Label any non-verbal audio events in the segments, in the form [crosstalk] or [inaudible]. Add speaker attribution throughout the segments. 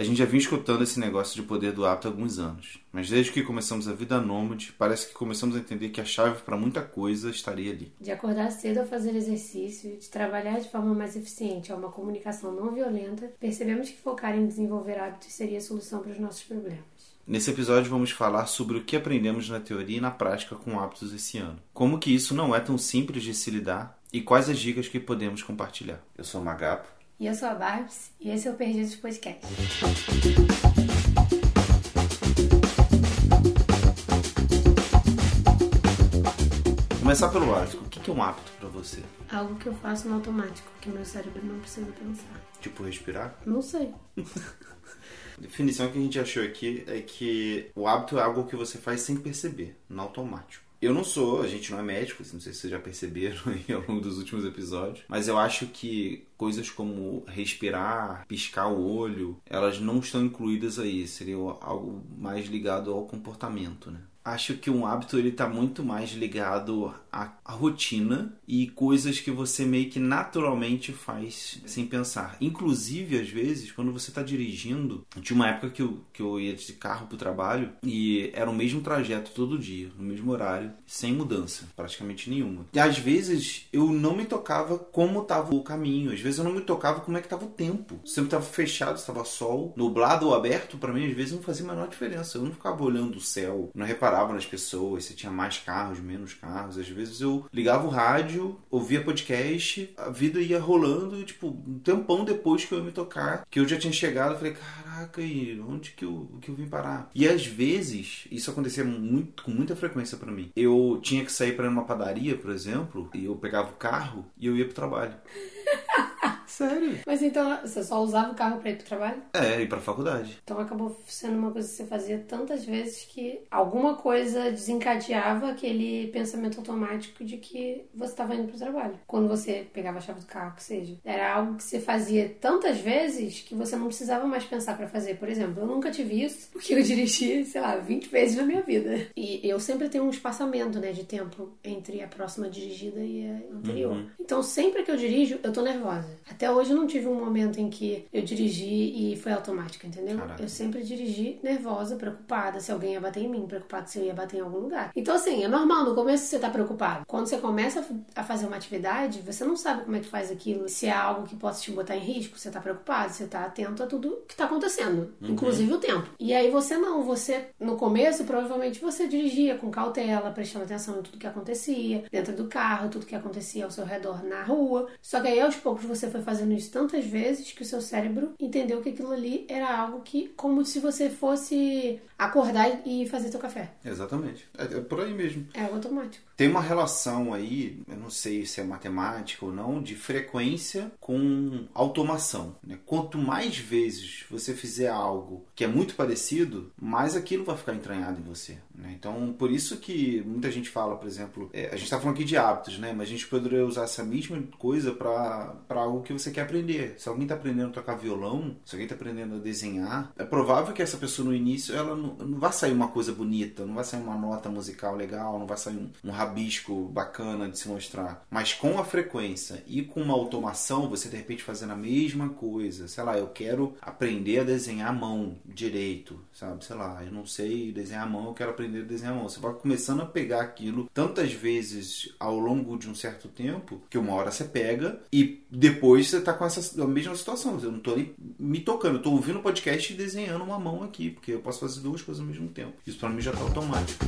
Speaker 1: A gente já vinha escutando esse negócio de poder do hábito há alguns anos, mas desde que começamos a vida nômade, parece que começamos a entender que a chave para muita coisa estaria ali.
Speaker 2: De acordar cedo a fazer exercício, de trabalhar de forma mais eficiente a uma comunicação não violenta, percebemos que focar em desenvolver hábitos seria a solução para os nossos problemas.
Speaker 1: Nesse episódio vamos falar sobre o que aprendemos na teoria e na prática com hábitos esse ano. Como que isso não é tão simples de se lidar e quais as dicas que podemos compartilhar. Eu sou o Magapo.
Speaker 2: E eu sou a Barbs e esse é o Perdidos Podcast.
Speaker 1: Começar pelo básico. O que é um hábito para você?
Speaker 2: Algo que eu faço no automático, que meu cérebro não precisa pensar.
Speaker 1: Tipo respirar?
Speaker 2: Não sei.
Speaker 1: A [laughs] definição que a gente achou aqui é que o hábito é algo que você faz sem perceber, no automático. Eu não sou, a gente não é médico, não sei se vocês já perceberam [laughs] ao longo dos últimos episódios, mas eu acho que coisas como respirar, piscar o olho, elas não estão incluídas aí, seria algo mais ligado ao comportamento, né? Acho que um hábito ele está muito mais ligado à, rotina e coisas que você meio que naturalmente faz sem pensar. Inclusive, às vezes, quando você está dirigindo, tinha uma época que eu, que eu ia de carro para o trabalho e era o mesmo trajeto todo dia, no mesmo horário, sem mudança, praticamente nenhuma. E às vezes eu não me tocava como estava o caminho, às vezes eu não me tocava como é que estava o tempo. Sempre estava fechado, estava sol, nublado ou aberto, para mim às vezes não fazia a menor diferença. Eu não ficava olhando o céu, não reparava reparava nas pessoas, se tinha mais carros, menos carros. Às vezes eu ligava o rádio, ouvia podcast, a vida ia rolando, tipo, um tempão depois que eu ia me tocar, que eu já tinha chegado, eu falei, caraca, e onde que eu, que eu vim parar? E às vezes, isso acontecia muito, com muita frequência para mim. Eu tinha que sair para uma padaria, por exemplo, e eu pegava o carro e eu ia pro trabalho. [laughs] Sério?
Speaker 2: Mas então você só usava o carro pra ir pro trabalho?
Speaker 1: É, ir pra faculdade.
Speaker 2: Então acabou sendo uma coisa que você fazia tantas vezes que alguma coisa desencadeava aquele pensamento automático de que você estava indo pro trabalho. Quando você pegava a chave do carro, que seja. Era algo que você fazia tantas vezes que você não precisava mais pensar para fazer. Por exemplo, eu nunca tive isso porque eu dirigi, sei lá, 20 vezes na minha vida. E eu sempre tenho um espaçamento, né, de tempo entre a próxima dirigida e a anterior. Uhum. Então sempre que eu dirijo, eu tô nervosa. Até hoje eu não tive um momento em que eu dirigi e foi automático, entendeu? Caraca. Eu sempre dirigi nervosa, preocupada se alguém ia bater em mim, preocupada se eu ia bater em algum lugar. Então, assim, é normal, no começo você tá preocupado. Quando você começa a fazer uma atividade, você não sabe como é que faz aquilo, se é algo que possa te botar em risco, você tá preocupado, você tá atento a tudo que tá acontecendo, uhum. inclusive o tempo. E aí você não, você, no começo, provavelmente você dirigia com cautela, prestando atenção em tudo que acontecia, dentro do carro, tudo que acontecia ao seu redor na rua. Só que aí aos poucos você foi fazendo isso tantas vezes que o seu cérebro entendeu que aquilo ali era algo que, como se você fosse acordar e fazer seu café.
Speaker 1: Exatamente. É, é por aí mesmo.
Speaker 2: É automático.
Speaker 1: Tem uma relação aí, eu não sei se é matemática ou não, de frequência com automação. Né? Quanto mais vezes você fizer algo que é muito parecido, mais aquilo vai ficar entranhado em você. Né? Então, por isso que muita gente fala, por exemplo, é, a gente está falando aqui de hábitos, né? mas a gente poderia usar essa mesma coisa para algo que você quer aprender. Se alguém está aprendendo a tocar violão, se alguém está aprendendo a desenhar, é provável que essa pessoa no início ela não, não vai sair uma coisa bonita, não vai sair uma nota musical legal, não vai sair um, um rabisco bacana de se mostrar. Mas com a frequência e com uma automação, você de repente fazendo a mesma coisa, sei lá, eu quero aprender a desenhar a mão direito, sabe? Sei lá, eu não sei desenhar a mão, eu quero aprender a desenhar a mão. Você vai começando a pegar aquilo tantas vezes ao longo de um certo tempo que uma hora você pega e depois você tá com essa a mesma situação. Eu não tô nem me tocando, eu tô ouvindo o podcast e desenhando uma mão aqui, porque eu posso fazer duas coisas ao mesmo tempo. Isso para mim já tá automático.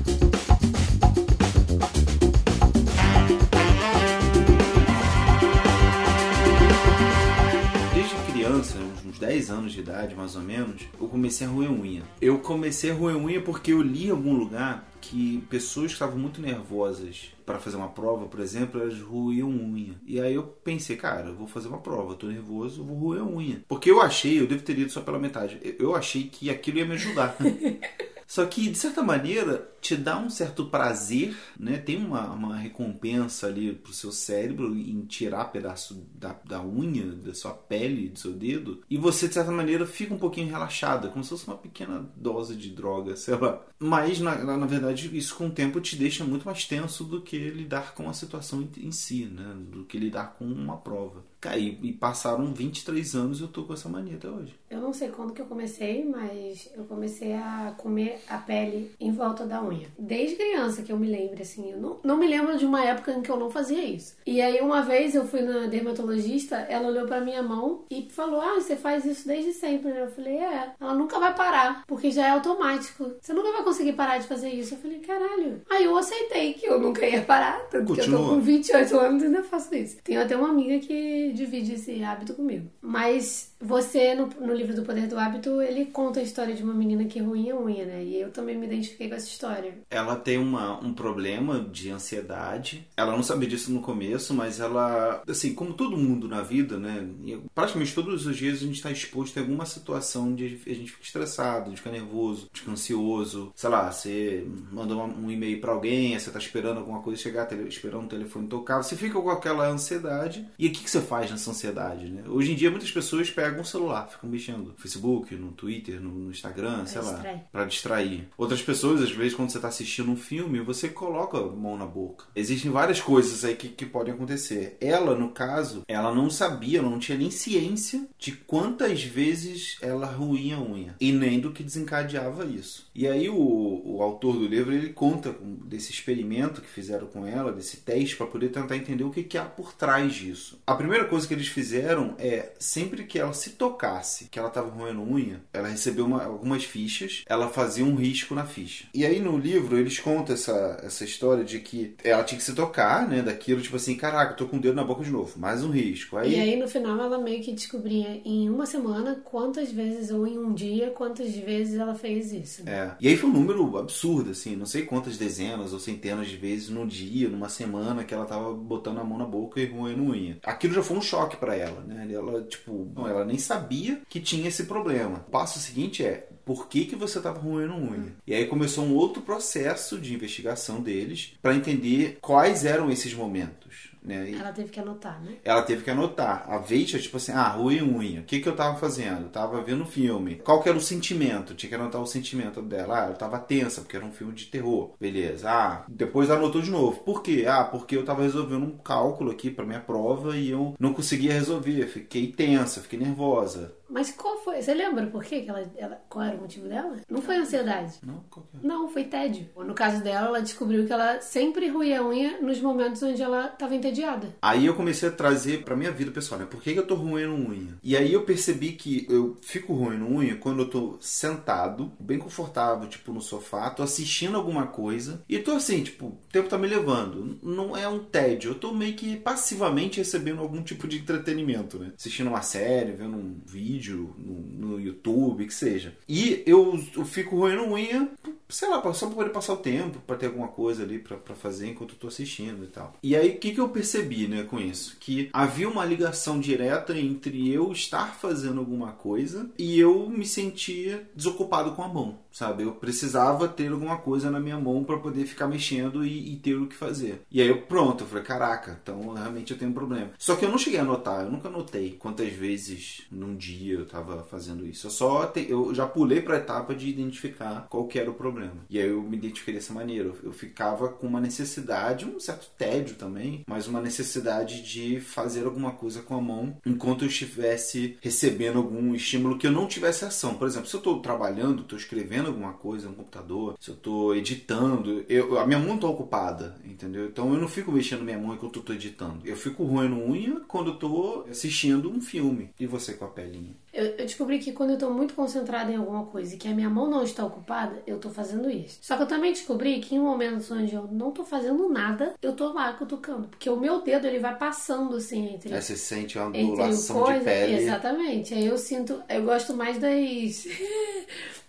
Speaker 1: 10 anos de idade mais ou menos, eu comecei a roer unha. Eu comecei a roer unha porque eu li em algum lugar que pessoas que estavam muito nervosas para fazer uma prova, por exemplo, elas roiam unha. E aí eu pensei, cara, eu vou fazer uma prova, eu tô nervoso, eu vou roer unha. Porque eu achei, eu devo ter ido só pela metade, eu achei que aquilo ia me ajudar. [laughs] Só que, de certa maneira, te dá um certo prazer, né? Tem uma, uma recompensa ali pro seu cérebro em tirar pedaço da, da unha, da sua pele, do seu dedo. E você, de certa maneira, fica um pouquinho relaxada, como se fosse uma pequena dose de droga, sei lá. Mas, na, na verdade, isso com o tempo te deixa muito mais tenso do que lidar com a situação em si, né? Do que lidar com uma prova. Cara, e, e passaram 23 anos e eu tô com essa mania até hoje.
Speaker 2: Eu não sei quando que eu comecei, mas eu comecei a comer a pele em volta da unha. Desde criança que eu me lembro, assim. Eu não, não me lembro de uma época em que eu não fazia isso. E aí, uma vez eu fui na dermatologista, ela olhou pra minha mão e falou: Ah, você faz isso desde sempre, né? Eu falei: É. Ela nunca vai parar, porque já é automático. Você nunca vai conseguir parar de fazer isso. Eu falei: Caralho. Aí eu aceitei que eu nunca ia parar, tanto que eu tô com 28 anos e ainda faço isso. Tenho até uma amiga que divide esse hábito comigo. Mas você, no, no livro do Poder do Hábito, ele conta a história de uma menina que ruía unha, né? E eu também me identifiquei com essa história.
Speaker 1: Ela tem uma, um problema de ansiedade. Ela não sabia disso no começo, mas ela, assim, como todo mundo na vida, né? Praticamente todos os dias a gente está exposto a alguma situação de a gente fica estressado, de ficar nervoso, de ficar ansioso. Sei lá, você mandou um e-mail para alguém, você tá esperando alguma coisa chegar, esperando o telefone tocar, você fica com aquela ansiedade. E o que, que você faz nessa ansiedade, né? Hoje em dia muitas pessoas pegam o celular, ficam mexendo no Facebook, no Twitter, no, no Instagram, pra sei distrair. lá, para distrair. Outras pessoas, às vezes, quando você está assistindo um filme, você coloca a mão na boca. Existem várias coisas aí que, que podem acontecer. Ela, no caso, ela não sabia, não tinha nem ciência de quantas vezes ela ruía a unha e nem do que desencadeava isso. E aí o, o autor do livro ele conta desse experimento que fizeram com ela, desse teste para poder tentar entender o que, que há por trás disso. A primeira coisa que eles fizeram é sempre que ela se tocasse que ela estava roendo unha, ela recebeu uma, algumas fichas, ela fazia um risco na ficha. E aí no livro eles contam essa, essa história de que ela tinha que se tocar, né, daquilo, tipo assim, caraca, tô com o dedo na boca de novo, mais um risco. Aí...
Speaker 2: E aí no final ela meio que descobria em uma semana quantas vezes, ou em um dia, quantas vezes ela fez isso.
Speaker 1: É. E aí foi um número absurdo, assim, não sei quantas dezenas ou centenas de vezes no dia, numa semana que ela tava botando a mão na boca e roendo unha. Aquilo já foi um choque para ela, né? Ela, tipo, ela nem sabia que tinha esse problema. O passo seguinte é por que, que você estava roendo unha. E aí começou um outro processo de investigação deles para entender quais eram esses momentos. Né?
Speaker 2: Ela teve que anotar, né?
Speaker 1: Ela teve que anotar. A vez é tipo assim, ah, rua e unha. O que, que eu tava fazendo? Eu tava vendo filme. Qual que era o sentimento? Tinha que anotar o sentimento dela. Ah, eu tava tensa, porque era um filme de terror. Beleza. Ah, depois anotou de novo. Por quê? Ah, porque eu tava resolvendo um cálculo aqui para minha prova e eu não conseguia resolver. Fiquei tensa, fiquei nervosa.
Speaker 2: Mas qual foi? Você lembra por quê que ela, ela, qual era o motivo dela? Não foi ansiedade.
Speaker 1: Não, qual que
Speaker 2: é? Não, foi tédio. No caso dela, ela descobriu que ela sempre ruía a unha nos momentos onde ela estava entediada.
Speaker 1: Aí eu comecei a trazer pra minha vida pessoal, né? Por que, que eu tô roendo unha? E aí eu percebi que eu fico roendo unha quando eu tô sentado, bem confortável, tipo no sofá, tô assistindo alguma coisa e tô assim, tipo, o tempo tá me levando. Não é um tédio, eu tô meio que passivamente recebendo algum tipo de entretenimento, né? Assistindo uma série, vendo um vídeo no, no YouTube, que seja. E eu, eu fico roendo unha, sei lá, só pra poder passar o tempo, para ter alguma coisa ali para fazer enquanto eu tô assistindo e tal. E aí, o que, que eu percebi, né, com isso? Que havia uma ligação direta entre eu estar fazendo alguma coisa e eu me sentia desocupado com a mão, sabe? Eu precisava ter alguma coisa na minha mão para poder ficar mexendo e, e, ter o que fazer. E aí, eu, pronto, eu falei, caraca, então realmente eu tenho um problema. Só que eu não cheguei a notar, eu nunca notei quantas vezes num dia eu tava fazendo isso. Eu só te, eu já pulei para a etapa de identificar qual que era o problema. E aí eu me identifiquei dessa maneira. Eu, eu ficava com uma necessidade, um certo tédio também, mas uma necessidade de fazer alguma coisa com a mão enquanto eu estivesse recebendo algum estímulo que eu não tivesse ação. Por exemplo, se eu estou trabalhando, estou escrevendo alguma coisa no computador, se eu estou editando, eu, a minha mão está ocupada, entendeu? Então eu não fico mexendo minha mão enquanto eu estou editando. Eu fico roendo unha quando eu estou assistindo um filme. E você com a pelinha?
Speaker 2: Eu, eu, descobri que quando eu tô muito concentrada em alguma coisa e que a minha mão não está ocupada, eu tô fazendo isso. Só que eu também descobri que em momentos onde eu não tô fazendo nada, eu tô lá cutucando. Porque o meu dedo, ele vai passando assim entre.
Speaker 1: Aí você sente uma ondulação de pele.
Speaker 2: Exatamente. Aí eu sinto. Eu gosto mais das.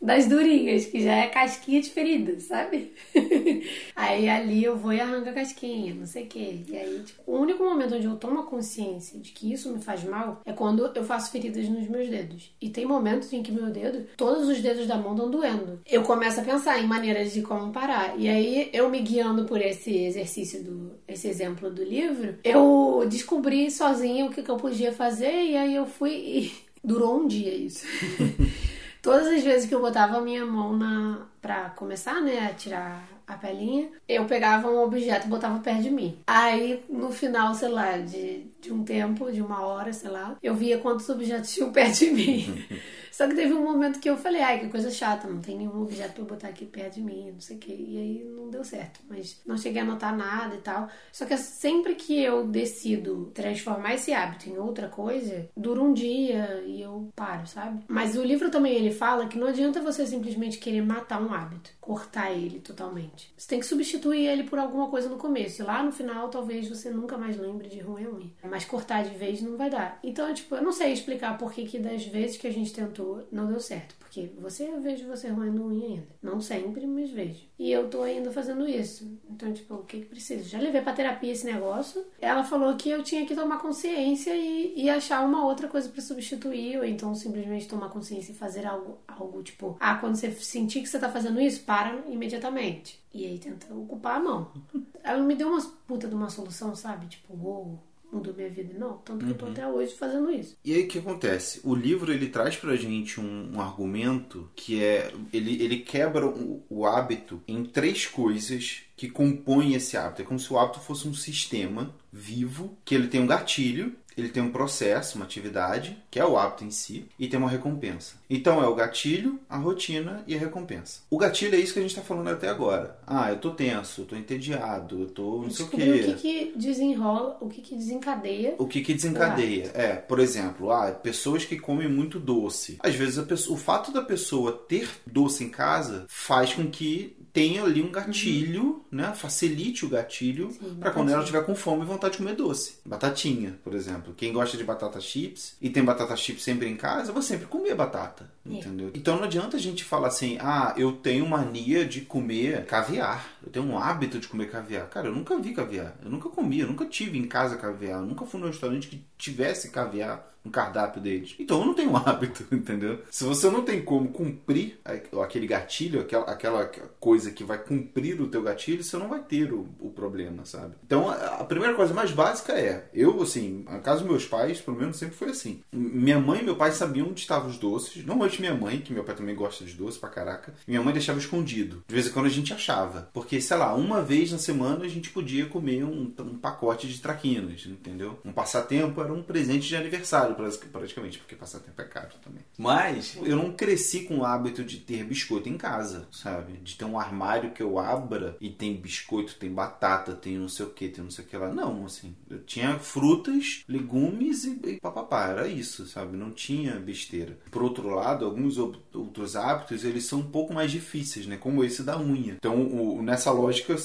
Speaker 2: Das durinhas, que já é casquinha de ferida, sabe? [laughs] aí ali eu vou e arranco a casquinha, não sei o quê. E aí, tipo, o único momento onde eu tomo consciência de que isso me faz mal é quando eu faço feridas nos meus dedos. E tem momentos em que meu dedo, todos os dedos da mão estão doendo. Eu começo a pensar em maneiras de como parar. E aí, eu me guiando por esse exercício do esse exemplo do livro, eu descobri sozinha o que, que eu podia fazer e aí eu fui e [laughs] durou um dia isso. [laughs] Todas as vezes que eu botava a minha mão na para começar, né, a tirar a pelinha, eu pegava um objeto e botava perto de mim. Aí, no final, sei lá, de, de um tempo, de uma hora, sei lá, eu via quantos objetos tinham [laughs] perto de mim. Só que teve um momento que eu falei, ai, que coisa chata, não tem nenhum objeto pra eu botar aqui perto de mim, não sei o quê. E aí não deu certo. Mas não cheguei a notar nada e tal. Só que sempre que eu decido transformar esse hábito em outra coisa, dura um dia e eu paro, sabe? Mas o livro também ele fala que não adianta você simplesmente querer matar um hábito, cortar ele totalmente. Você tem que substituir ele por alguma coisa no começo. E lá no final, talvez você nunca mais lembre de ruim ruim. Mas cortar de vez não vai dar. Então, tipo, eu não sei explicar por que, que das vezes que a gente tentou não deu certo. Porque você, eu vejo você roendo unha ainda. Não sempre, mas vejo. E eu tô ainda fazendo isso. Então, tipo, o que que precisa? Já levei pra terapia esse negócio. Ela falou que eu tinha que tomar consciência e, e achar uma outra coisa para substituir. Ou então simplesmente tomar consciência e fazer algo, algo tipo, ah, quando você sentir que você tá fazendo isso, para imediatamente. E aí tenta ocupar a mão. [laughs] Ela me deu uma puta de uma solução, sabe? Tipo, uou. Oh, mudou minha vida. Não, tanto que eu tô uhum. até hoje fazendo isso.
Speaker 1: E aí o que acontece? O livro ele traz pra gente um, um argumento que é. Ele, ele quebra o, o hábito em três coisas que compõem esse hábito. É como se o hábito fosse um sistema vivo, que ele tem um gatilho ele tem um processo, uma atividade, que é o hábito em si, e tem uma recompensa. Então é o gatilho, a rotina e a recompensa. O gatilho é isso que a gente está falando até agora. Ah, eu tô tenso, eu tô entediado, eu tô não sei o quê.
Speaker 2: O que, que desenrola, o que, que desencadeia.
Speaker 1: O que, que desencadeia? É, por exemplo, ah, pessoas que comem muito doce. Às vezes pessoa, o fato da pessoa ter doce em casa faz com que tenha ali um gatilho, uhum. né? Facilite o gatilho para quando ela tiver com fome e vontade de comer doce. Batatinha, por exemplo. Quem gosta de batata chips e tem batata chips sempre em casa, vai sempre comer batata, é. entendeu? Então não adianta a gente falar assim: "Ah, eu tenho mania de comer caviar. Eu tenho um hábito de comer caviar". Cara, eu nunca vi caviar. Eu nunca comi, eu nunca tive em casa caviar. Eu nunca fui num restaurante que tivesse caviar no cardápio deles. Então eu não tenho [laughs] hábito, entendeu? Se você não tem como cumprir aquele gatilho, aquela, aquela coisa que vai cumprir o teu gatilho, você não vai ter o, o problema, sabe? Então a primeira coisa mais básica é, eu assim, a casa dos meus pais, pelo menos sempre foi assim. Minha mãe e meu pai sabiam onde estavam os doces. Normalmente minha mãe, que meu pai também gosta de doce pra caraca, minha mãe deixava escondido. De vez em quando a gente achava. Porque, sei lá, uma vez na semana a gente podia comer um, um pacote de traquinas, entendeu? Um passatempo era um presente de aniversário praticamente, porque passar tempo é caro também. Mas eu não cresci com o hábito de ter biscoito em casa, sabe? De ter um armário que eu abra e tem biscoito, tem batata, tem não sei o que, tem não sei o que lá. Não, assim, eu tinha frutas, legumes e, e papapá, era isso, sabe? Não tinha besteira. Por outro lado, alguns outros hábitos, eles são um pouco mais difíceis, né? Como esse da unha. Então, o, nessa lógica,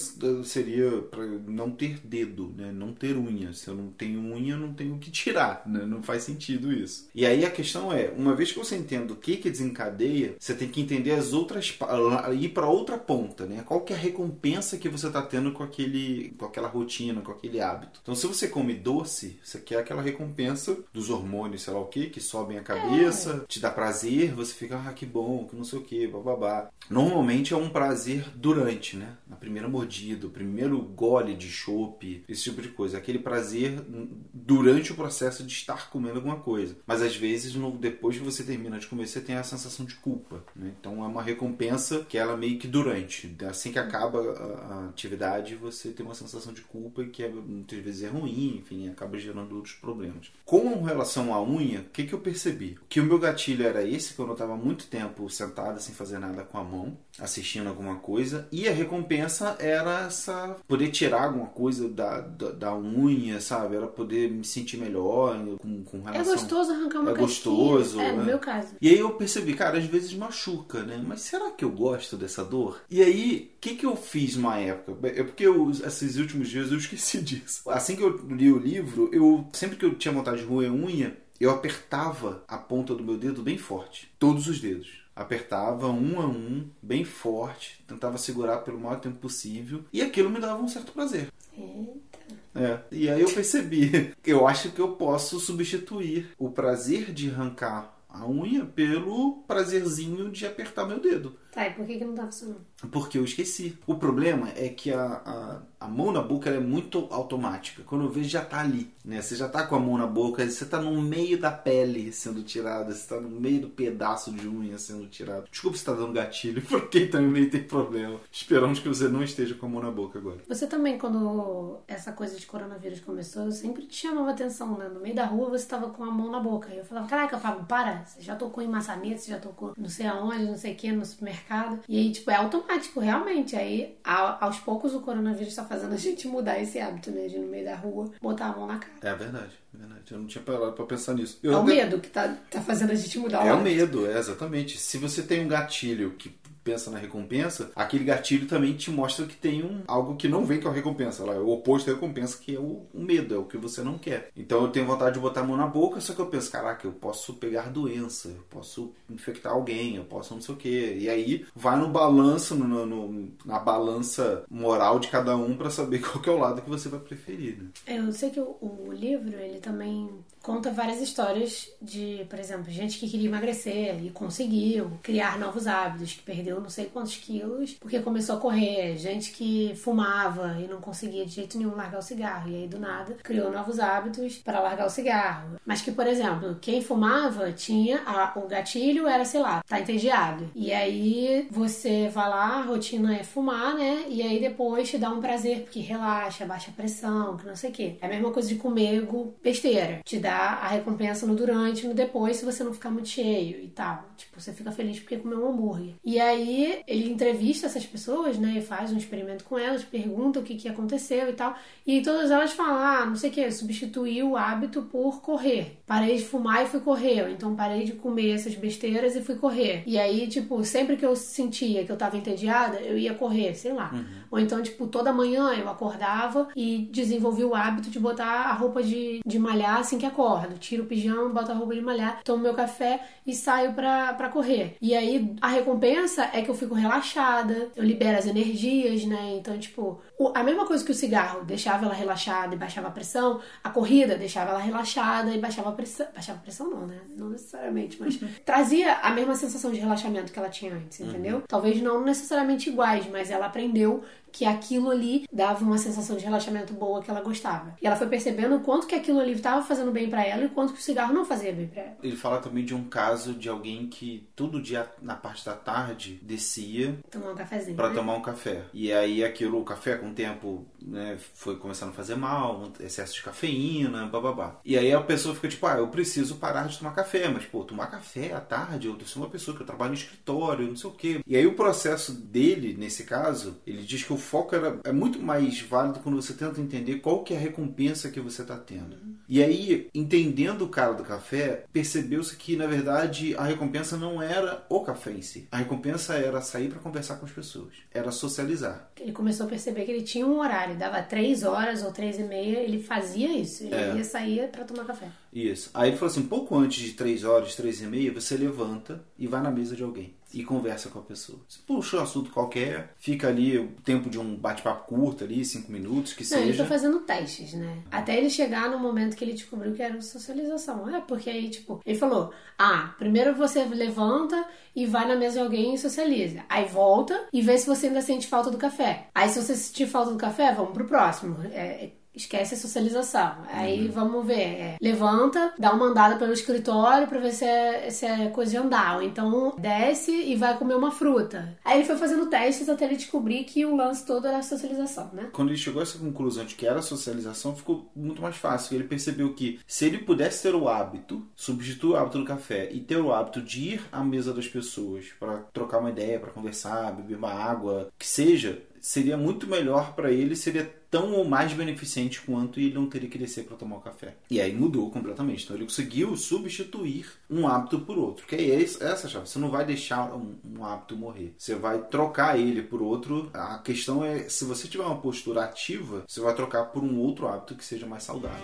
Speaker 1: seria para não ter dedo, né? Não ter unha. Se eu não tenho unha, eu não tenho o que tirar, né? Não faz sentido sentido isso. E aí a questão é, uma vez que você entende o que que desencadeia, você tem que entender as outras ir para outra ponta, né? Qual que é a recompensa que você está tendo com aquele com aquela rotina, com aquele hábito. Então se você come doce, você quer aquela recompensa dos hormônios, sei lá o que, que sobem a cabeça, é. te dá prazer, você fica, ah, que bom, que não sei o que, bababá. Normalmente é um prazer durante, né? Na primeira mordida, o primeiro gole de chope, esse tipo de coisa. Aquele prazer durante o processo de estar comendo alguma coisa. Mas às vezes, no, depois que você termina de comer, você tem a sensação de culpa. Né? Então é uma recompensa que ela meio que durante. Assim que acaba a, a atividade, você tem uma sensação de culpa que é, muitas vezes é ruim, enfim, acaba gerando outros problemas. Com relação à unha, o que, que eu percebi? Que o meu gatilho era esse, que eu não estava muito tempo sentado sem fazer nada com a mão, assistindo alguma coisa, e a recompensa era essa poder tirar alguma coisa da, da, da unha, sabe? Era poder me sentir melhor com, com relação
Speaker 2: é gostoso arrancar uma
Speaker 1: É gostoso.
Speaker 2: É, no né? meu caso.
Speaker 1: E aí eu percebi, cara, às vezes machuca, né? Mas será que eu gosto dessa dor? E aí, o que, que eu fiz uma época? É porque eu, esses últimos dias eu [laughs] esqueci disso. Assim que eu li o livro, eu sempre que eu tinha vontade de roer unha, eu apertava a ponta do meu dedo bem forte. Todos os dedos apertava um a um, bem forte, tentava segurar pelo maior tempo possível, e aquilo me dava um certo prazer.
Speaker 2: Eita.
Speaker 1: É. E aí eu percebi, [laughs] eu acho que eu posso substituir o prazer de arrancar a unha pelo prazerzinho de apertar meu dedo.
Speaker 2: Tá, e por que, que não tá funcionando?
Speaker 1: Porque eu esqueci. O problema é que a, a a mão na boca é muito automática. Quando eu vejo, já tá ali, né? Você já tá com a mão na boca, você tá no meio da pele sendo tirada, você tá no meio do pedaço de unha sendo tirado. Desculpa se tá dando gatilho, [laughs] porque também tem problema. Esperamos que você não esteja com a mão na boca agora.
Speaker 2: Você também, quando essa coisa de coronavírus começou, sempre te chamava atenção, né? No meio da rua você tava com a mão na boca. E eu falava, caraca, Fábio, para, você já tocou em maçaneta, você já tocou não sei aonde, não sei o que, no supermercado. E aí, tipo, é automático, realmente. Aí, aos poucos, o coronavírus tá fazendo a gente mudar esse hábito, né? De no meio da rua botar a mão na cara.
Speaker 1: É verdade, é verdade. Eu não tinha parado pra pensar nisso. Eu
Speaker 2: é o medo que tá, tá fazendo a gente mudar o
Speaker 1: É o
Speaker 2: hábito.
Speaker 1: medo, é exatamente. Se você tem um gatilho que pensa na recompensa, aquele gatilho também te mostra que tem um, algo que não vem com a recompensa. Lá, é o oposto da recompensa, que é o, o medo, é o que você não quer. Então eu tenho vontade de botar a mão na boca, só que eu penso, caraca, eu posso pegar doença, eu posso infectar alguém, eu posso não sei o quê. E aí vai no balanço, no, no- na balança moral de cada um pra saber [laughs] qual é o lado que você vai preferir. Né?
Speaker 2: Eu sei que o, o livro, ele também conta várias histórias de, por exemplo, gente que queria emagrecer e conseguiu criar novos hábitos, que perdeu não sei quantos quilos porque começou a correr, gente que fumava e não conseguia de jeito nenhum largar o cigarro, e aí do nada criou novos hábitos para largar o cigarro. Mas que, por exemplo, quem fumava tinha a- o gatilho era, sei lá, tá entediado. E aí você vai lá, a rotina é fumar, né? E aí depois te dá um prazer, porque relaxa, baixa a pressão, que não sei o quê. É a mesma coisa de comer besteira. Te dá a recompensa no durante no depois se você não ficar muito cheio e tal. Tipo, você fica feliz porque comeu um hambúrguer. E aí ele entrevista essas pessoas, né? E faz um experimento com elas, pergunta o que, que aconteceu e tal. E todas elas falam, ah, não sei o que, substituí o hábito por correr. Parei de fumar e fui correr. Ou então parei de comer essas besteiras e fui correr. E aí, tipo, sempre que eu sentia que eu tava entediada, eu ia correr, sei lá. Ou então, tipo, toda manhã eu acordava e desenvolvi o hábito de botar a roupa de, de malhar assim que acordo. Tiro o pijama, boto a roupa de malhar, tomo meu café e saio pra, pra correr. E aí a recompensa é que eu fico relaxada, eu libero as energias, né? Então, tipo, a mesma coisa que o cigarro deixava ela relaxada e baixava a pressão, a corrida deixava ela relaxada e baixava a pressão. Baixava a pressão, não, né? Não necessariamente, mas trazia a mesma sensação de relaxamento que ela tinha antes, entendeu? Talvez não necessariamente iguais, mas ela aprendeu que aquilo ali dava uma sensação de relaxamento boa que ela gostava. E ela foi percebendo o quanto que aquilo ali estava fazendo bem pra ela e o quanto que o cigarro não fazia bem pra ela.
Speaker 1: Ele fala também de um caso de alguém que todo dia na parte da tarde descia
Speaker 2: Tomar um cafezinho.
Speaker 1: Pra
Speaker 2: né?
Speaker 1: tomar um café. E aí aquilo, o café com o tempo, né, foi começando a fazer mal, um excesso de cafeína, bababá. E aí a pessoa fica tipo, ah, eu preciso parar de tomar café, mas pô, tomar café à tarde, eu sou uma pessoa que eu trabalho no escritório, não sei o quê. E aí o processo dele, nesse caso, ele diz que o foco era, é muito mais válido quando você tenta entender qual que é a recompensa que você tá tendo. E aí, entendendo o cara do café, percebeu-se que, na verdade, a recompensa não era o café em si. A recompensa era sair pra conversar com as pessoas. Era socializar.
Speaker 2: Ele começou a perceber que ele tinha um horário, dava três horas ou três e meia, ele fazia isso. Ele
Speaker 1: É.
Speaker 2: ia sair pra tomar café.
Speaker 1: Isso. Aí ele falou assim, pouco antes de três horas, três e meia, você levanta e vai na mesa de alguém. E conversa com a pessoa. Você puxa um assunto qualquer, fica ali o tempo de um bate-papo curto ali, cinco minutos, que
Speaker 2: Não, ele
Speaker 1: seja.
Speaker 2: foi fazendo testes, né? Até ele chegar no momento que ele descobriu que era socialização. É, porque aí, tipo, ele falou: ah, primeiro você levanta e vai na mesa de alguém e socializa. Aí volta e vê se você ainda sente falta do café. Aí, se você sentir falta do café, vamos pro próximo. É, Esquece a socialização. Aí vamos ver. é, levanta, dá uma andada pelo escritório pra ver se é, se é coisa de andar. Ou então desce e vai comer uma fruta. Aí ele foi fazendo testes até ele descobrir que o lance todo era a socialização, né?
Speaker 1: Quando ele chegou a essa conclusão de que era socialização, ficou muito mais fácil. Ele percebeu que se ele pudesse ter o hábito, substituir o hábito do café e ter o hábito de ir à mesa das pessoas para trocar uma ideia, para conversar, beber uma água, que seja, seria muito melhor para ele, seria tão ou mais beneficente quanto ele não teria que descer para tomar o café. E aí mudou completamente. Então ele conseguiu substituir um hábito por outro. Que é esse- essa chave. Você não vai deixar um, um hábito morrer. Você vai trocar ele por outro. A questão é, se você tiver uma postura ativa, você vai trocar por um outro hábito que seja mais saudável.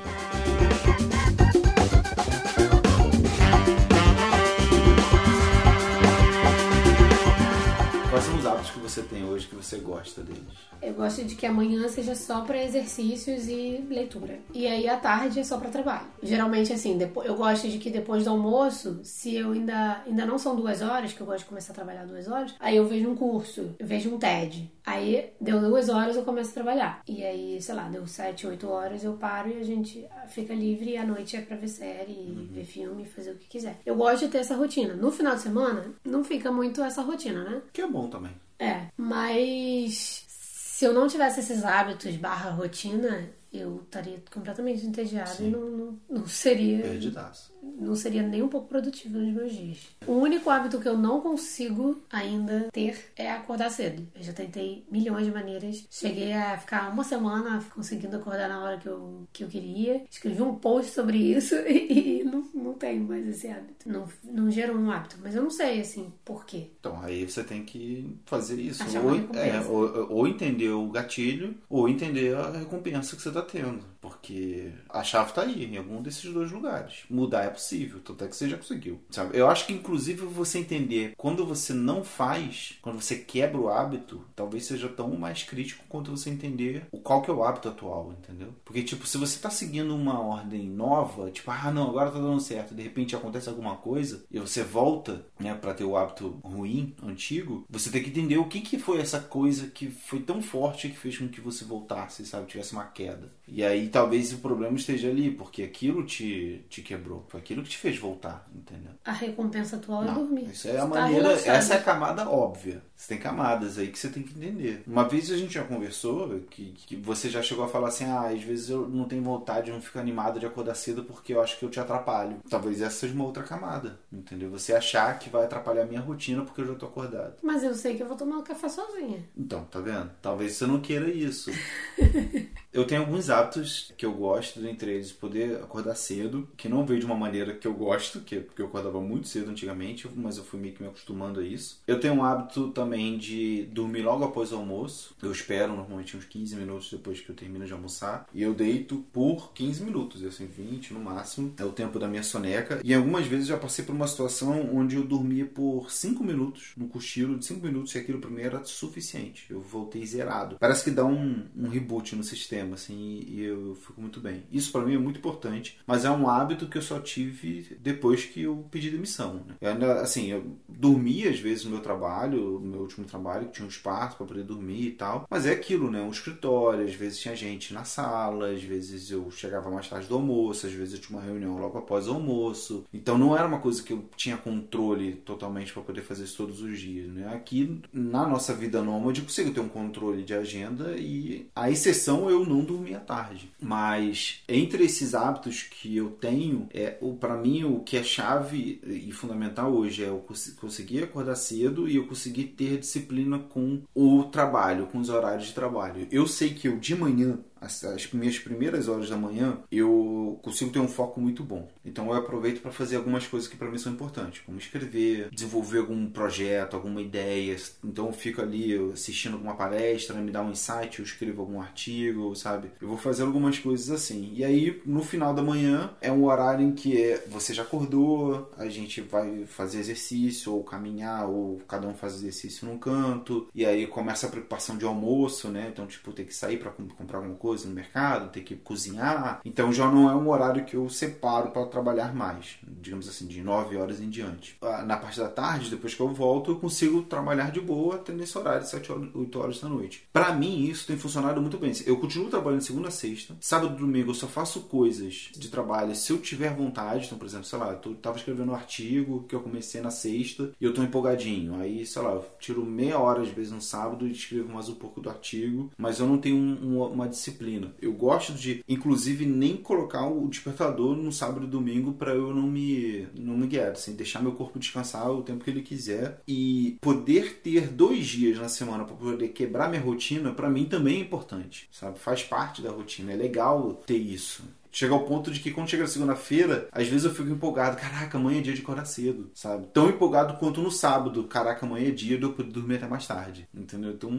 Speaker 1: Quais são os hábitos que você tem hoje que você gosta deles?
Speaker 2: Eu gosto de que amanhã seja só para exercícios e leitura. E aí à tarde é só para trabalho. Geralmente, assim, depois, eu gosto de que depois do almoço, se eu ainda. Ainda não são duas horas, que eu gosto de começar a trabalhar duas horas, aí eu vejo um curso, eu vejo um TED. Aí deu duas horas eu começo a trabalhar. E aí, sei lá, deu sete, oito horas eu paro e a gente fica livre e à noite é pra ver série, uhum. ver filme, fazer o que quiser. Eu gosto de ter essa rotina. No final de semana, não fica muito essa rotina, né?
Speaker 1: Que é bom também.
Speaker 2: É, mas se eu não tivesse esses hábitos barra rotina, eu estaria completamente entediada e não, não, não seria.
Speaker 1: Perdidaço
Speaker 2: não seria nem um pouco produtivo nos meus dias. O único hábito que eu não consigo ainda ter é acordar cedo. Eu já tentei milhões de maneiras. Cheguei a ficar uma semana conseguindo acordar na hora que eu, que eu queria. Escrevi um post sobre isso [laughs] e, e não, não tenho mais esse hábito. Não, não gerou um hábito. Mas eu não sei, assim, por quê.
Speaker 1: Então, aí você tem que fazer isso. Ou, é, ou, ou entender o gatilho, ou entender a recompensa que você está tendo. Porque a chave está aí, em algum desses dois lugares. Mudar é possível, tanto é que você já conseguiu. Sabe? Eu acho que, inclusive, você entender quando você não faz, quando você quebra o hábito, talvez seja tão mais crítico quanto você entender o qual que é o hábito atual, entendeu? Porque, tipo, se você está seguindo uma ordem nova, tipo, ah, não, agora tá dando certo, de repente acontece alguma coisa e você volta, né, para ter o hábito ruim, antigo, você tem que entender o que que foi essa coisa que foi tão forte que fez com que você voltasse, sabe, tivesse uma queda. E aí talvez o problema esteja ali, porque aquilo te, te quebrou, foi aquilo que te fez voltar, entendeu?
Speaker 2: A recompensa atual é dormir.
Speaker 1: Isso é a tá maneira, essa é a camada óbvia. Você tem camadas aí que você tem que entender. Uma vez a gente já conversou que, que você já chegou a falar assim: ah, às vezes eu não tenho vontade, eu não fico animado de acordar cedo porque eu acho que eu te atrapalho. Talvez essa seja uma outra camada, entendeu? Você achar que vai atrapalhar a minha rotina porque eu já tô acordado.
Speaker 2: Mas eu sei que eu vou tomar um café sozinha.
Speaker 1: Então, tá vendo? Talvez você não queira isso. [laughs] eu tenho alguns hábitos que eu gosto, entre eles poder acordar cedo, que não veio de uma maneira que eu gosto, que porque eu acordava muito cedo antigamente, mas eu fui meio que me acostumando a isso. Eu tenho um hábito também de dormir logo após o almoço. Eu espero normalmente uns 15 minutos depois que eu termino de almoçar. E eu deito por 15 minutos, assim, 20 no máximo. É o tempo da minha soneca. E algumas vezes já passei por uma situação onde eu dormia por 5 minutos, no cochilo de 5 minutos, e aquilo mim era suficiente. Eu voltei zerado. Parece que dá um, um reboot no sistema, assim, e eu fico muito bem. Isso para mim é muito importante, mas é um hábito que eu só tive depois que eu pedi demissão. Né? Eu ainda, assim, eu dormia às vezes no meu trabalho, no meu último trabalho, que tinha um espaço para poder dormir e tal. Mas é aquilo, né? Um escritório, às vezes tinha gente na sala, às vezes eu chegava mais tarde do almoço, às vezes eu tinha uma reunião logo após o almoço. Então não era uma coisa que eu tinha controle totalmente para poder fazer isso todos os dias, né? Aqui na nossa vida nômade eu consigo ter um controle de agenda e a exceção eu não dormir à tarde. Mas entre esses hábitos que eu tenho, é o para mim o que é chave e fundamental hoje é eu conseguir acordar cedo e eu conseguir ter disciplina com o trabalho, com os horários de trabalho. Eu sei que eu de manhã as, as minhas primeiras horas da manhã, eu consigo ter um foco muito bom. Então eu aproveito para fazer algumas coisas que para mim são importantes, como escrever, desenvolver algum projeto, alguma ideia. Então eu fico ali assistindo alguma palestra, me dá um insight, eu escrevo algum artigo, sabe? Eu vou fazer algumas coisas assim. E aí no final da manhã é um horário em que é, você já acordou, a gente vai fazer exercício ou caminhar ou cada um faz exercício num canto. E aí começa a preocupação de almoço, né? Então tipo ter que sair para comprar alguma coisa no mercado, ter que cozinhar. Então já não é um horário que eu separo para trabalhar mais, digamos assim, de 9 horas em diante. Ah, na parte da tarde, depois que eu volto, eu consigo trabalhar de boa até nesse horário, 7 horas, 8 horas da noite. Para mim, isso tem funcionado muito bem. Eu continuo trabalhando segunda a sexta. Sábado e domingo eu só faço coisas de trabalho se eu tiver vontade. Então, por exemplo, sei lá, eu tava escrevendo um artigo que eu comecei na sexta e eu tô empolgadinho. Aí, sei lá, eu tiro meia hora às vezes no sábado e escrevo mais um pouco do artigo, mas eu não tenho um, uma disciplina disciplina. Eu gosto de, inclusive, nem colocar o despertador no sábado e domingo para eu não me, não me guiar, assim, deixar meu corpo descansar o tempo que ele quiser e poder ter dois dias na semana para poder quebrar minha rotina, para mim também é importante, sabe? Faz parte da rotina, é legal ter isso. Chega ao ponto de que quando chega a segunda-feira, às vezes eu fico empolgado. Caraca, amanhã é dia de acordar cedo, sabe? Tão empolgado quanto no sábado. Caraca, amanhã é dia de eu dormir até mais tarde. Entendeu? Então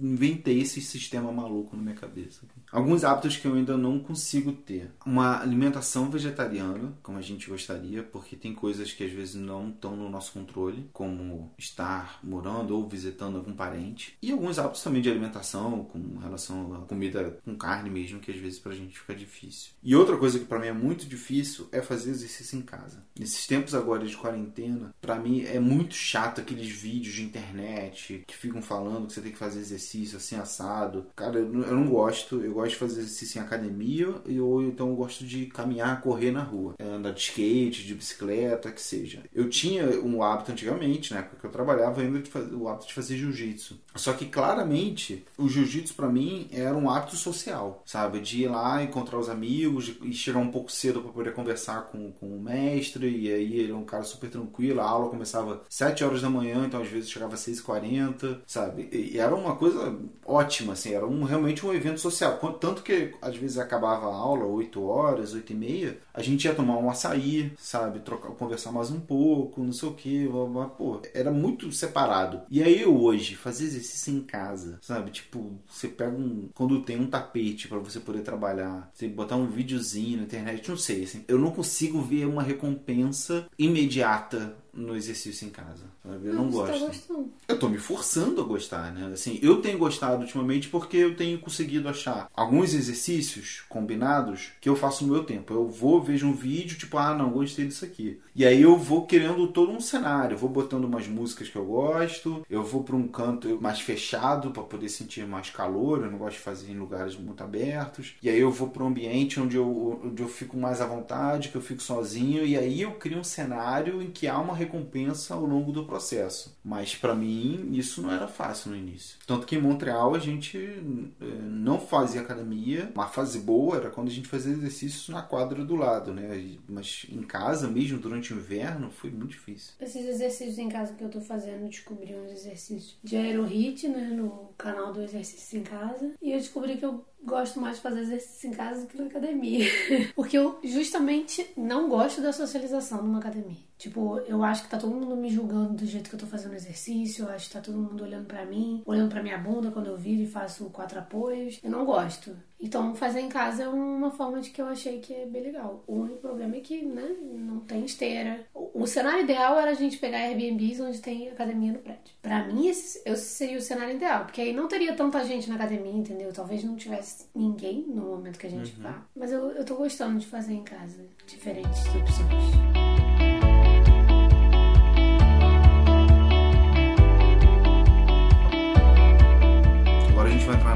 Speaker 1: inventei esse sistema maluco na minha cabeça. Alguns hábitos que eu ainda não consigo ter. Uma alimentação vegetariana, como a gente gostaria, porque tem coisas que às vezes não estão no nosso controle, como estar morando ou visitando algum parente. E alguns hábitos também de alimentação, com relação à comida com carne mesmo, que às vezes pra gente fica difícil. E outra coisa que para mim é muito difícil é fazer exercício em casa. Nesses tempos agora de quarentena, para mim é muito chato aqueles vídeos de internet que ficam falando que você tem que fazer exercício assim assado. Cara, eu não gosto. Eu gosto de fazer exercício em academia ou então eu gosto de caminhar, correr na rua. É, andar de skate, de bicicleta, que seja. Eu tinha um hábito antigamente, na época que eu trabalhava, ainda fazer, o hábito de fazer jiu-jitsu. Só que claramente o jiu-jitsu para mim era um hábito social, sabe? De ir lá, encontrar os amigos e chegar um pouco cedo para poder conversar com, com o mestre. E aí ele é um cara super tranquilo. A aula começava 7 horas da manhã, então às vezes chegava às 6h40, sabe? E era uma coisa ótima, assim, era um, realmente um evento social. Tanto que às vezes acabava a aula 8 horas, 8 e meia, a gente ia tomar um açaí, sabe? Trocar, conversar mais um pouco, não sei o que, pô, era muito separado. E aí hoje, fazer exercício em casa, sabe? Tipo, você pega um. Quando tem um tapete para você poder trabalhar, você botar um videozinho na internet, não sei, assim, eu não consigo ver uma recompensa imediata no exercício em casa. Sabe? Eu não, não
Speaker 2: tá
Speaker 1: gosto. Tá eu tô me forçando a gostar, né? Assim, eu tenho gostado ultimamente porque eu tenho conseguido achar alguns exercícios combinados que eu faço no meu tempo. Eu vou, vejo um vídeo, tipo, ah, não, gostei disso aqui. E aí eu vou criando todo um cenário. Eu vou botando umas músicas que eu gosto, eu vou para um canto mais fechado para poder sentir mais calor. Eu não gosto de fazer em lugares muito abertos. E aí eu vou para um ambiente onde eu, onde eu fico mais à vontade, que eu fico sozinho. E aí eu crio um cenário em que há uma recompensa ao longo do processo. Mas para mim isso não era fácil no início. Tanto que em Montreal a gente eh, não fazia academia. Uma fase boa era quando a gente fazia exercícios na quadra do lado, né? Mas em casa mesmo, durante o inverno, foi muito difícil.
Speaker 2: Esses exercícios em casa que eu tô fazendo, descobri uns exercícios de aerohit, né? No canal do Exercício em Casa. E eu descobri que eu gosto mais de fazer exercício em casa do que na academia. [laughs] Porque eu justamente não gosto da socialização numa academia. Tipo, eu acho que tá todo mundo me julgando do jeito que eu tô fazendo exercício, eu acho que tá todo mundo olhando para mim, olhando para minha bunda quando eu viro e faço quatro apoios. Eu não gosto. Então, fazer em casa é uma forma de que eu achei que é bem legal. O único problema é que, né, não tem esteira. O, cenário ideal era a gente pegar Airbnbs onde tem academia no prédio. Para mim, esse, esse seria o cenário ideal, porque aí não teria tanta gente na academia, entendeu? Talvez não tivesse ninguém no momento que a gente uhum. vá. Mas eu, eu tô gostando de fazer em casa diferentes opções.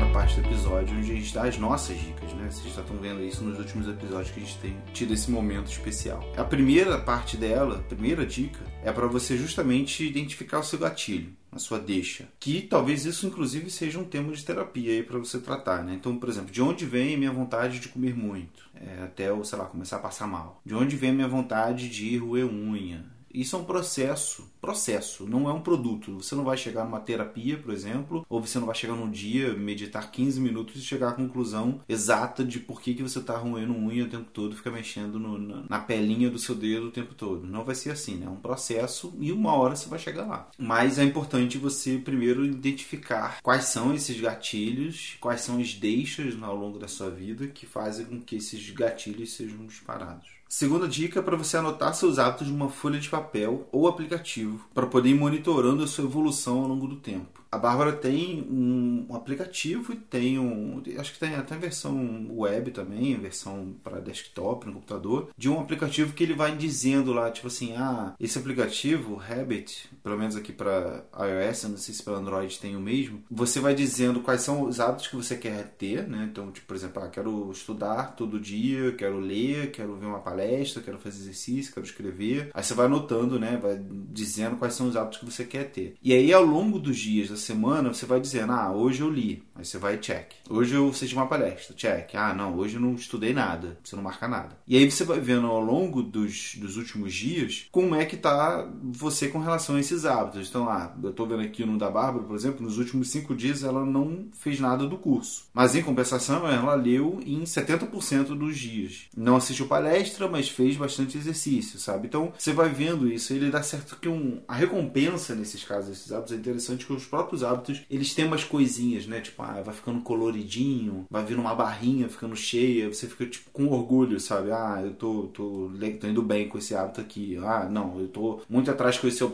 Speaker 1: Parte do episódio onde a gente dá as nossas dicas, né? Vocês já estão vendo isso nos últimos episódios que a gente tem tido esse momento especial. A primeira parte dela, a primeira dica, é para você justamente identificar o seu gatilho a sua deixa. Que talvez isso, inclusive, seja um tema de terapia aí para você tratar, né? Então, por exemplo, de onde vem a minha vontade de comer muito? É, até eu, sei lá, começar a passar mal. De onde vem a minha vontade de ir roer unha? Isso é um processo, processo, não é um produto. Você não vai chegar numa terapia, por exemplo, ou você não vai chegar num dia, meditar 15 minutos e chegar à conclusão exata de por que, que você está roendo unha o tempo todo, fica mexendo no, na, na pelinha do seu dedo o tempo todo. Não vai ser assim, né? É um processo e uma hora você vai chegar lá. Mas é importante você primeiro identificar quais são esses gatilhos, quais são as deixas ao longo da sua vida que fazem com que esses gatilhos sejam disparados. Segunda dica é para você anotar seus hábitos numa folha de papel ou aplicativo para poder ir monitorando a sua evolução ao longo do tempo a Bárbara tem um, aplicativo e tem um. Acho que tem até versão web também, versão para desktop, no computador, de um aplicativo que ele vai dizendo lá, tipo assim, ah, esse aplicativo, Habit, pelo menos aqui para iOS, não sei se para Android tem o mesmo, você vai dizendo quais são os hábitos que você quer ter, né? Então, tipo, por exemplo, ah, quero estudar todo dia, quero ler, quero ver uma palestra, quero fazer exercício, quero escrever. Aí você vai anotando, né? Vai dizendo quais são os hábitos que você quer ter. E aí, ao longo dos dias, semana, você vai dizendo, ah, hoje eu li. Aí você vai check. Hoje eu assisti uma palestra, check. Ah, não, hoje eu não estudei nada. Você não marca nada. E aí você vai vendo ao longo dos, dos últimos dias como é que tá você com relação a esses hábitos. Então, ah, eu tô vendo aqui no da Bárbara, por exemplo, nos últimos cinco dias ela não fez nada do curso. Mas em compensação, ela leu em 70% dos dias. Não assistiu palestra, mas fez bastante exercício, sabe? Então, você vai vendo isso, ele dá certo que um, a recompensa nesses casos, esses hábitos, é interessante que os próprios próprios hábitos, eles têm umas coisinhas, né? Tipo, ah, vai ficando coloridinho, vai vindo uma barrinha ficando cheia, você fica tipo com orgulho, sabe? Ah, eu tô, tô, tô indo bem com esse hábito aqui. Ah, não, eu tô muito atrás com esse,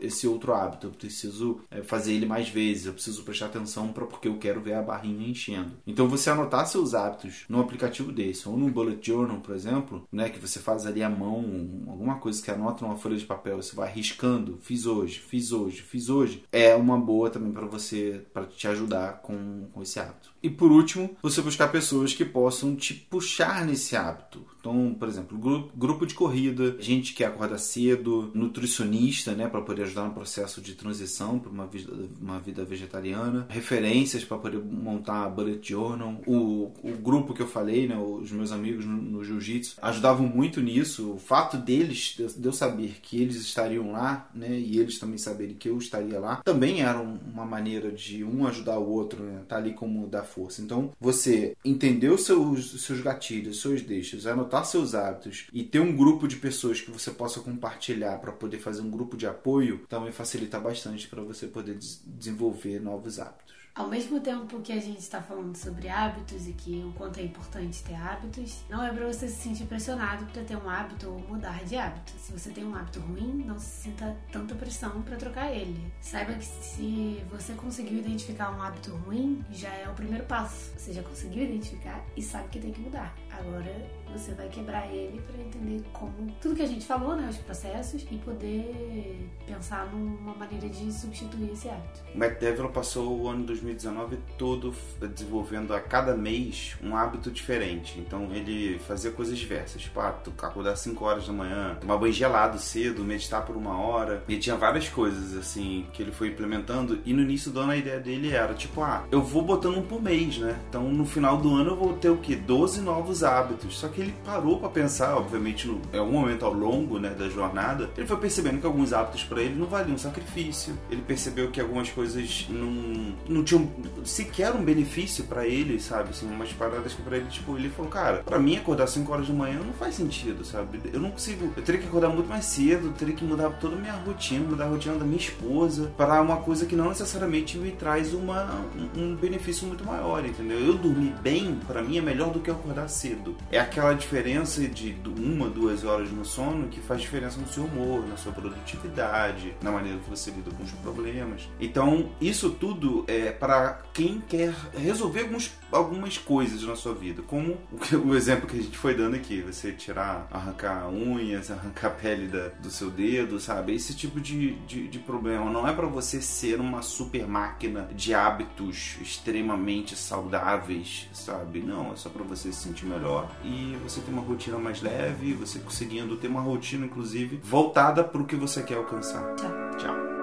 Speaker 1: esse outro hábito. Eu preciso é, fazer ele mais vezes, eu preciso prestar atenção para porque eu quero ver a barrinha enchendo. Então você anotar seus hábitos num aplicativo desse, ou num bullet journal, por exemplo, né, que você faz ali à mão, alguma coisa que anota numa folha de papel, você vai riscando, fiz hoje, fiz hoje, fiz hoje, é uma boa também para você, para te ajudar com, com esse hábito. E por último, você buscar pessoas que possam te puxar nesse hábito. Então, por exemplo, grupo, grupo de corrida, gente que acorda cedo, nutricionista, né, para poder ajudar no processo de transição para uma vida, uma vida vegetariana, referências para poder montar a bullet journal, o, o grupo que eu falei, né, os meus amigos no, no jiu-jitsu ajudavam muito nisso. O fato deles, de eu saber que eles estariam lá, né, e eles também saberem que eu estaria lá, também era uma maneira de um ajudar o outro, né, tá ali como dar força. Então, você entender os seus, seus gatilhos, seus deixos, anotar seus hábitos e ter um grupo de pessoas que você possa compartilhar para poder fazer um grupo de apoio também facilita bastante para você poder desenvolver novos hábitos.
Speaker 2: Ao mesmo tempo que a gente está falando sobre hábitos e que o quanto é importante ter hábitos, não é para você se sentir pressionado para ter um hábito ou mudar de hábito. Se você tem um hábito ruim, não se sinta tanta pressão para trocar ele. Saiba que se você conseguiu identificar um hábito ruim, já é o primeiro passo. Você já conseguiu identificar e sabe que tem que mudar. Agora você vai quebrar ele para entender como tudo que a gente falou, né, os processos e poder pensar numa maneira de substituir esse hábito.
Speaker 1: O Matt Devil passou o ano 2019 todo desenvolvendo a cada mês um hábito diferente. Então ele fazia coisas diversas, tipo, ah, acordar 5 horas da manhã, tomar banho gelado cedo, meditar por uma hora. E tinha várias coisas assim que ele foi implementando e no início do ano a ideia dele era, tipo, ah, eu vou botando um por mês, né? Então no final do ano eu vou ter o que 12 novos hábitos. Só que ele parou para pensar, obviamente, no, em algum momento ao longo né, da jornada, ele foi percebendo que alguns hábitos para ele não valiam sacrifício. Ele percebeu que algumas coisas não, não tinham sequer um benefício para ele, sabe? Assim, umas paradas que para ele, tipo, ele falou, cara, para mim acordar 5 horas da manhã não faz sentido, sabe? Eu não consigo, eu teria que acordar muito mais cedo, teria que mudar toda a minha rotina, mudar a rotina da minha esposa, para uma coisa que não necessariamente me traz uma, um benefício muito maior, entendeu? Eu dormir bem, para mim, é melhor do que acordar cedo. É aquela diferença de uma, duas horas no sono que faz diferença no seu humor, na sua produtividade, na maneira que você lida com os problemas. Então, isso tudo é para quem quer resolver alguns, algumas coisas na sua vida, como o exemplo que a gente foi dando aqui, você tirar, arrancar unhas, arrancar a pele da, do seu dedo, sabe? Esse tipo de, de, de problema. Não é para você ser uma super máquina de hábitos extremamente saudáveis, sabe? Não, é só para você se sentir melhor e você ter uma rotina mais leve, você conseguindo ter uma rotina, inclusive, voltada para o que você quer alcançar.
Speaker 2: Tchau.
Speaker 1: Tchau.